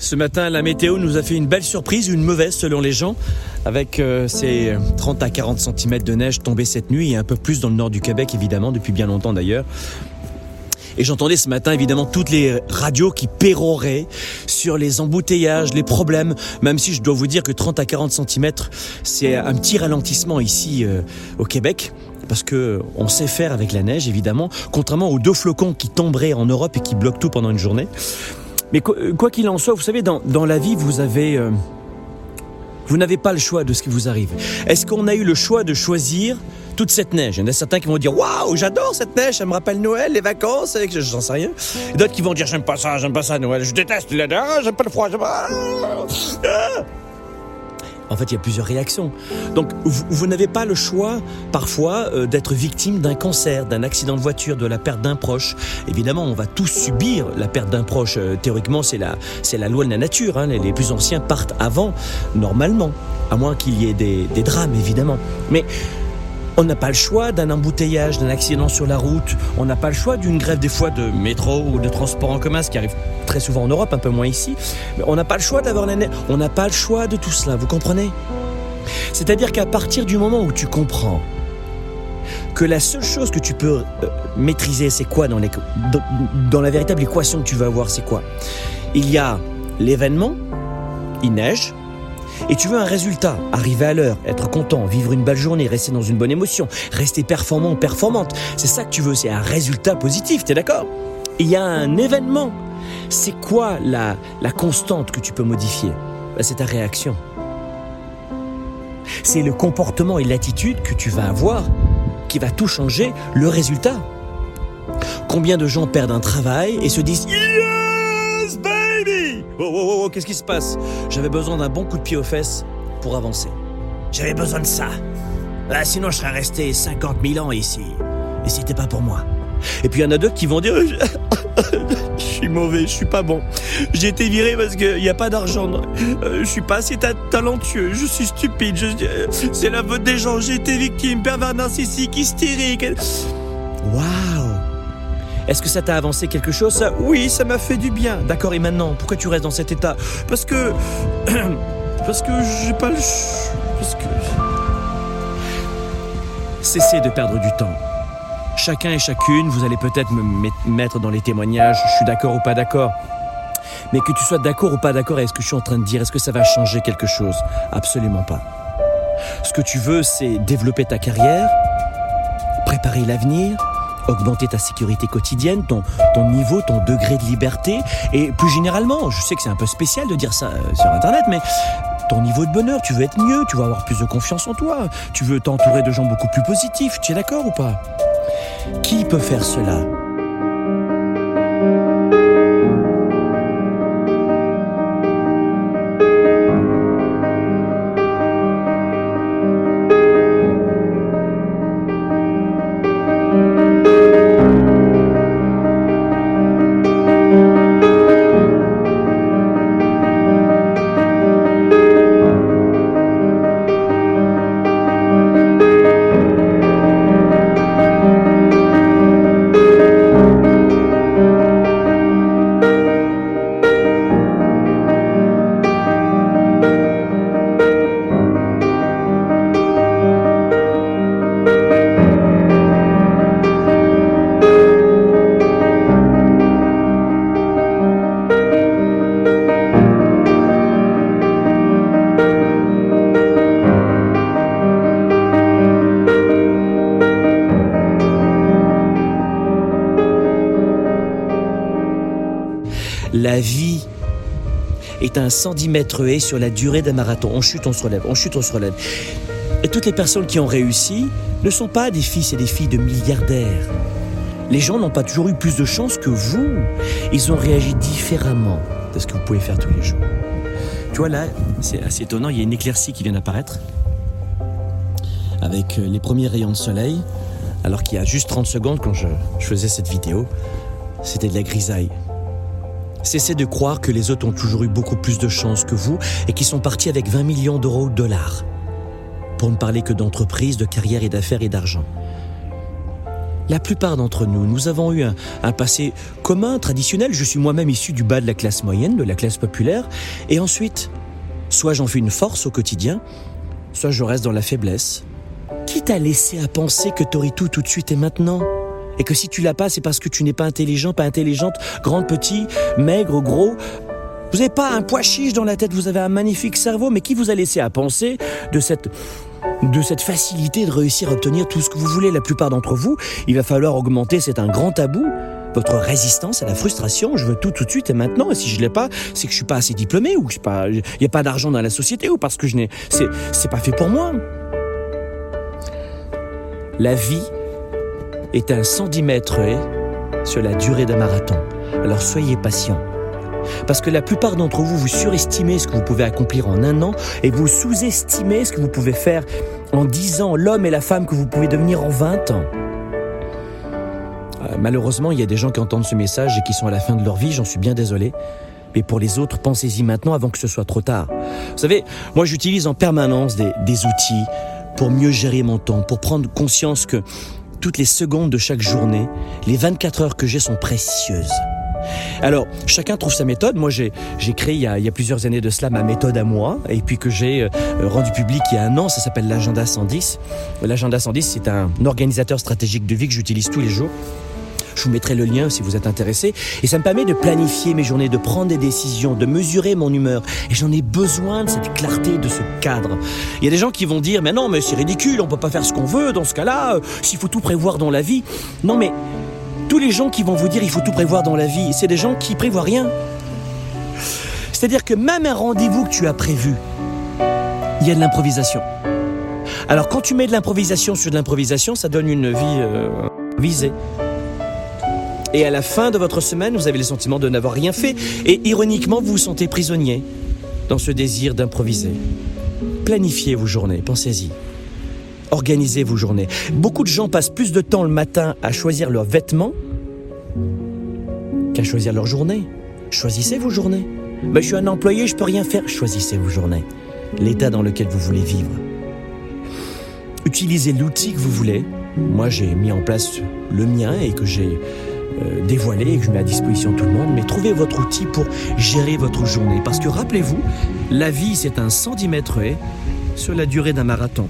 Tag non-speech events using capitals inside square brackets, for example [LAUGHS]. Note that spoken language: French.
Ce matin, la météo nous a fait une belle surprise, une mauvaise selon les gens, avec euh, ces 30 à 40 cm de neige tombés cette nuit et un peu plus dans le nord du Québec, évidemment, depuis bien longtemps d'ailleurs. Et j'entendais ce matin évidemment toutes les radios qui péroraient sur les embouteillages, les problèmes, même si je dois vous dire que 30 à 40 cm, c'est un petit ralentissement ici euh, au Québec parce que on sait faire avec la neige évidemment, contrairement aux deux flocons qui tomberaient en Europe et qui bloquent tout pendant une journée. Mais quoi qu'il en soit, vous savez, dans, dans la vie, vous avez... Euh, vous n'avez pas le choix de ce qui vous arrive. Est-ce qu'on a eu le choix de choisir toute cette neige? Il y en a certains qui vont dire Waouh, j'adore cette neige, ça me rappelle Noël, les vacances, j'en sais rien. D'autres qui vont dire J'aime pas ça, j'aime pas ça, Noël, je déteste la neige, j'aime pas le froid, j'aime pas. Ah en fait, il y a plusieurs réactions. Donc, vous, n'avez pas le choix, parfois, euh, d'être victime d'un cancer, d'un accident de voiture, de la perte d'un proche. Évidemment, on va tous subir la perte d'un proche. Euh, théoriquement, c'est la, la loi de la nature. Hein. Les, plus anciens partent avant, normalement, à moins qu'il y ait des, des drames, évidemment. Mais on n'a pas le choix d'un embouteillage, d'un accident sur la route. On n'a pas le choix d'une grève des fois de métro ou de transport en commun, ce qui arrive très souvent en Europe, un peu moins ici. Mais on n'a pas le choix d'avoir la neige. On n'a pas le choix de tout cela, vous comprenez? C'est-à-dire qu'à partir du moment où tu comprends que la seule chose que tu peux euh, maîtriser, c'est quoi dans, dans la véritable équation que tu vas avoir, c'est quoi? Il y a l'événement, il neige, et tu veux un résultat, arriver à l'heure, être content, vivre une belle journée, rester dans une bonne émotion, rester performant performante. C'est ça que tu veux, c'est un résultat positif, t'es d'accord? Il y a un événement. C'est quoi la, la constante que tu peux modifier? Ben, C'est ta réaction. C'est le comportement et l'attitude que tu vas avoir qui va tout changer, le résultat. Combien de gens perdent un travail et se disent Oh, oh, oh, qu'est-ce qui se passe? J'avais besoin d'un bon coup de pied aux fesses pour avancer. J'avais besoin de ça. Ah, sinon, je serais resté 50 000 ans ici. Et c'était pas pour moi. Et puis il y en a d'autres qui vont dire [LAUGHS] Je suis mauvais, je suis pas bon. J'ai été viré parce qu'il n'y a pas d'argent. Euh, je suis pas assez talentueux, je suis stupide. C'est la faute des gens, j'ai été victime, pervers narcissique, hystérique. Waouh est-ce que ça t'a avancé quelque chose Oui, ça m'a fait du bien. D'accord, et maintenant, pourquoi tu restes dans cet état? Parce que... [CLEARS THROAT] Parce que j'ai pas le... Parce que... Cessez de perdre du temps. Chacun et chacune, vous allez peut-être me mettre dans les témoignages, je suis d'accord ou pas d'accord. Mais que tu sois d'accord ou pas d'accord avec ce que je suis en train de dire, est-ce que ça va changer quelque chose? Absolument pas. Ce que tu veux, c'est développer ta carrière, préparer l'avenir, augmenter ta sécurité quotidienne, ton, ton niveau, ton degré de liberté, et plus généralement, je sais que c'est un peu spécial de dire ça euh, sur Internet, mais ton niveau de bonheur, tu veux être mieux, tu veux avoir plus de confiance en toi, tu veux t'entourer de gens beaucoup plus positifs, tu es d'accord ou pas? Qui peut faire cela? La vie est un 110 mètres haie sur la durée d'un marathon. On chute, on se relève, on chute, on se relève. Et toutes les personnes qui ont réussi ne sont pas des fils et des filles de milliardaires. Les gens n'ont pas toujours eu plus de chance que vous. Ils ont réagi différemment de ce que vous pouvez faire tous les jours. Tu vois là, c'est assez étonnant, il y a une éclaircie qui vient d'apparaître avec euh, les premiers rayons de soleil, alors qu'il y a juste 30 secondes quand je, je faisais cette vidéo, c'était de la grisaille. Cessez de croire que les autres ont toujours eu beaucoup plus de chance que vous et qu'ils sont partis avec 20 millions d'euros de dollars. Pour ne parler que d'entreprise, de carrière et d'affaires et d'argent. La plupart d'entre nous, nous avons eu un, passé commun, traditionnel. Je suis moi-même issu du bas de la classe moyenne, de la classe populaire. Et ensuite, soit j'en fais une force au quotidien, soit je reste dans la faiblesse. Qui t'a laissé à penser que t'aurais tout tout de suite et maintenant Et que si tu l'as pas, c'est parce que tu n'es pas intelligent, pas intelligente, grande, petit, maigre, gros vous n'avez pas un pois chiche dans la tête, vous avez un magnifique cerveau, mais qui vous a laissé à penser de cette de cette facilité de réussir à obtenir tout ce que vous voulez? La plupart d'entre vous, il va falloir augmenter, c'est un grand tabou, votre résistance à la frustration. Je veux tout tout de suite et maintenant. Et si je l'ai pas, c'est que je suis pas assez diplômé ou il n'y a pas d'argent dans la société ou parce que je n'ai, c'est, c'est pas fait pour moi. La vie est un 110 mètres sur la durée d'un marathon. Alors soyez patient. Parce que la plupart d'entre vous, vous surestimez ce que vous pouvez accomplir en un an et vous sous-estimez ce que vous pouvez faire en 10 ans, l'homme et la femme que vous pouvez devenir en 20 ans. Euh, malheureusement, il y a des gens qui entendent ce message et qui sont à la fin de leur vie, j'en suis bien désolé. Mais pour les autres, pensez-y maintenant avant que ce soit trop tard. Vous savez, moi j'utilise en permanence des, des outils pour mieux gérer mon temps, pour prendre conscience que toutes les secondes de chaque journée, les 24 heures que j'ai sont précieuses. Alors, chacun trouve sa méthode. Moi, j'ai créé il y, a, plusieurs années de cela ma méthode à moi, et puis que j'ai euh, rendu public il y a un an. Ça s'appelle l'agenda 110. L'agenda 110, c'est un organisateur stratégique de vie que j'utilise tous les jours. Je vous mettrai le lien si vous êtes intéressé. Et ça me permet de planifier mes journées, de prendre des décisions, de mesurer mon humeur. Et j'en ai besoin de cette clarté, de ce cadre. Il y a des gens qui vont dire, mais non, mais c'est ridicule, on peut pas faire ce qu'on veut dans ce cas-là, euh, s'il faut tout prévoir dans la vie. Non, mais tous les gens qui vont vous dire il faut tout prévoir dans la vie, c'est des gens qui prévoient rien. C'est-à-dire que même un rendez-vous que tu as prévu, il y a de l'improvisation. Alors quand tu mets de l'improvisation sur de l'improvisation, ça donne une vie euh, visée. Et à la fin de votre semaine, vous avez le sentiment de n'avoir rien fait. Et ironiquement, vous vous sentez prisonnier dans ce désir d'improviser. Planifiez vos journées, pensez-y. Organisez vos journées. Beaucoup de gens passent plus de temps le matin à choisir leurs vêtements qu'à choisir leur journée. Choisissez vos journées. Ben, je suis un employé, je peux rien faire. Choisissez vos journées. L'état dans lequel vous voulez vivre. Utilisez l'outil que vous voulez. Moi, j'ai mis en place le mien et que j'ai euh, dévoilé et que je mets à disposition tout le monde. Mais trouvez votre outil pour gérer votre journée. Parce que rappelez-vous, la vie, c'est un 110 mètres sur la durée d'un marathon.